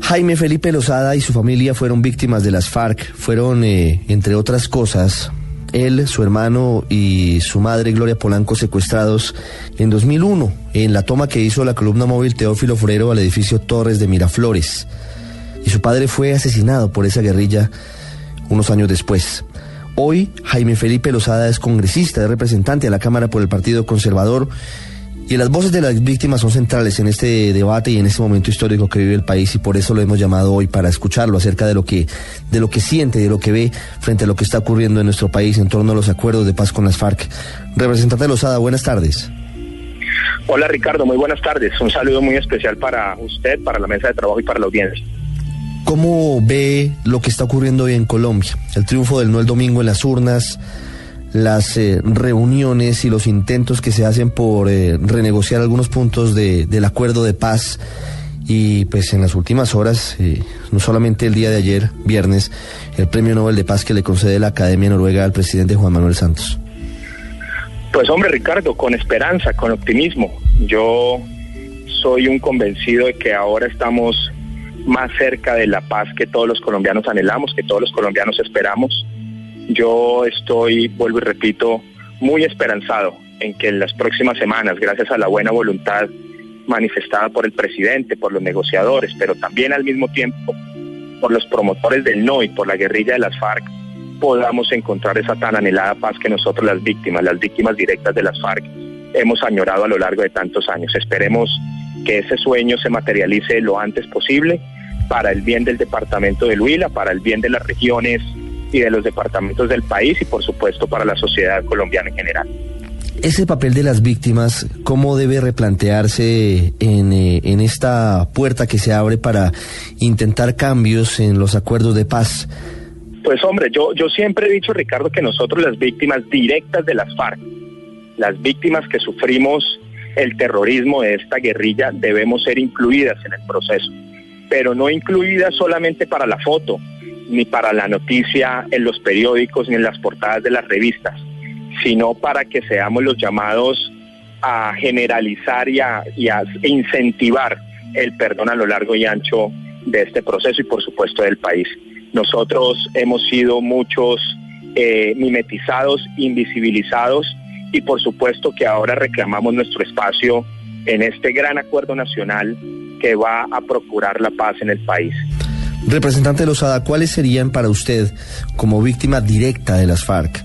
Jaime Felipe Lozada y su familia fueron víctimas de las FARC. Fueron, eh, entre otras cosas, él, su hermano y su madre Gloria Polanco secuestrados en 2001 en la toma que hizo la columna móvil Teófilo Forero al edificio Torres de Miraflores. Y su padre fue asesinado por esa guerrilla unos años después. Hoy Jaime Felipe Lozada es congresista, es representante a la Cámara por el Partido Conservador y las voces de las víctimas son centrales en este debate y en este momento histórico que vive el país y por eso lo hemos llamado hoy para escucharlo acerca de lo que de lo que siente, de lo que ve frente a lo que está ocurriendo en nuestro país en torno a los acuerdos de paz con las FARC. Representante Lozada, buenas tardes. Hola Ricardo, muy buenas tardes. Un saludo muy especial para usted, para la mesa de trabajo y para la audiencia. ¿Cómo ve lo que está ocurriendo hoy en Colombia? El triunfo del no el domingo en las urnas, las eh, reuniones y los intentos que se hacen por eh, renegociar algunos puntos de, del acuerdo de paz y pues en las últimas horas, eh, no solamente el día de ayer, viernes, el premio Nobel de Paz que le concede la Academia Noruega al presidente Juan Manuel Santos. Pues hombre Ricardo, con esperanza, con optimismo. Yo soy un convencido de que ahora estamos más cerca de la paz que todos los colombianos anhelamos, que todos los colombianos esperamos yo estoy, vuelvo y repito, muy esperanzado en que en las próximas semanas, gracias a la buena voluntad manifestada por el presidente, por los negociadores, pero también al mismo tiempo por los promotores del no y por la guerrilla de las FARC, podamos encontrar esa tan anhelada paz que nosotros las víctimas, las víctimas directas de las FARC, hemos añorado a lo largo de tantos años. Esperemos que ese sueño se materialice lo antes posible para el bien del departamento de Huila, para el bien de las regiones y de los departamentos del país y por supuesto para la sociedad colombiana en general. Ese papel de las víctimas, ¿cómo debe replantearse en, eh, en esta puerta que se abre para intentar cambios en los acuerdos de paz? Pues hombre, yo, yo siempre he dicho, Ricardo, que nosotros las víctimas directas de las FARC, las víctimas que sufrimos el terrorismo de esta guerrilla, debemos ser incluidas en el proceso, pero no incluidas solamente para la foto, ni para la noticia en los periódicos ni en las portadas de las revistas, sino para que seamos los llamados a generalizar y a, incentivar el perdón a lo largo y ancho de este proceso y por supuesto del país. Nosotros hemos sido muchos eh, mimetizados, invisibilizados y por supuesto que ahora reclamamos nuestro espacio en este gran acuerdo nacional que va a procurar la paz en el país. Representante Lozada, ¿cuáles serían para usted, como víctima directa de las FARC,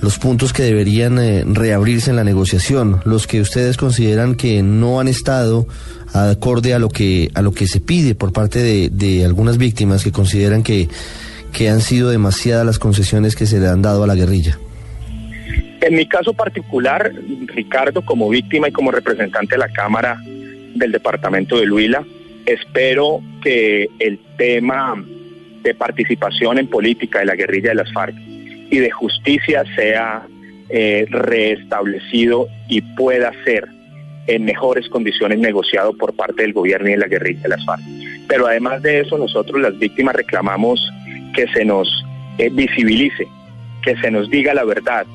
los puntos que deberían eh, reabrirse en la negociación, los que ustedes consideran que no han estado acorde a lo que a lo que se pide por parte de, de algunas víctimas que consideran que, que han sido demasiadas las concesiones que se le han dado a la guerrilla? En mi caso particular, Ricardo, como víctima y como representante de la Cámara del Departamento de Huila, Espero que el tema de participación en política de la guerrilla de las FARC y de justicia sea eh, reestablecido y pueda ser en mejores condiciones negociado por parte del gobierno y de la guerrilla de las FARC. Pero además de eso, nosotros las víctimas reclamamos que se nos eh, visibilice, que se nos diga la verdad,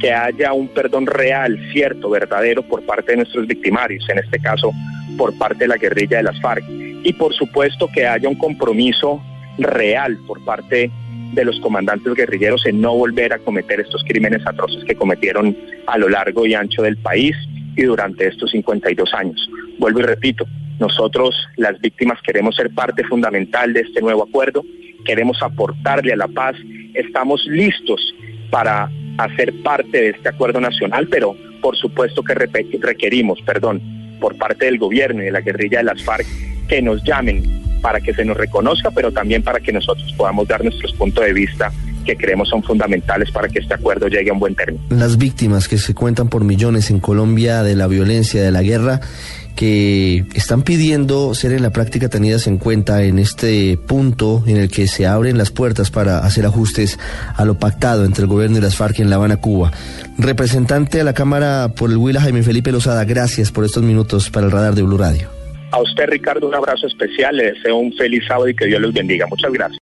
que haya un perdón real, cierto, verdadero por parte de nuestros victimarios, en este caso por parte de la guerrilla de las FARC y por supuesto que haya un compromiso real por parte de los comandantes guerrilleros en no volver a cometer estos crímenes atroces que cometieron a lo largo y ancho del país y durante estos 52 años. Vuelvo y repito, nosotros las víctimas queremos ser parte fundamental de este nuevo acuerdo, queremos aportarle a la paz, estamos listos para hacer parte de este acuerdo nacional, pero por supuesto que requerimos, perdón, por parte del gobierno y de la guerrilla de las FARC que nos llamen para que se nos reconozca, pero también para que nosotros podamos dar nuestros puntos de vista que creemos son fundamentales para que este acuerdo llegue a un buen término. Las víctimas que se cuentan por millones en Colombia de la violencia, de la guerra, que están pidiendo ser en la práctica tenidas en cuenta en este punto en el que se abren las puertas para hacer ajustes a lo pactado entre el gobierno y las FARC en La Habana, Cuba. Representante de la Cámara por el Huila, Jaime Felipe Lozada, gracias por estos minutos para el radar de Blue Radio. A usted, Ricardo, un abrazo especial, le deseo un feliz sábado y que Dios los bendiga. Muchas gracias.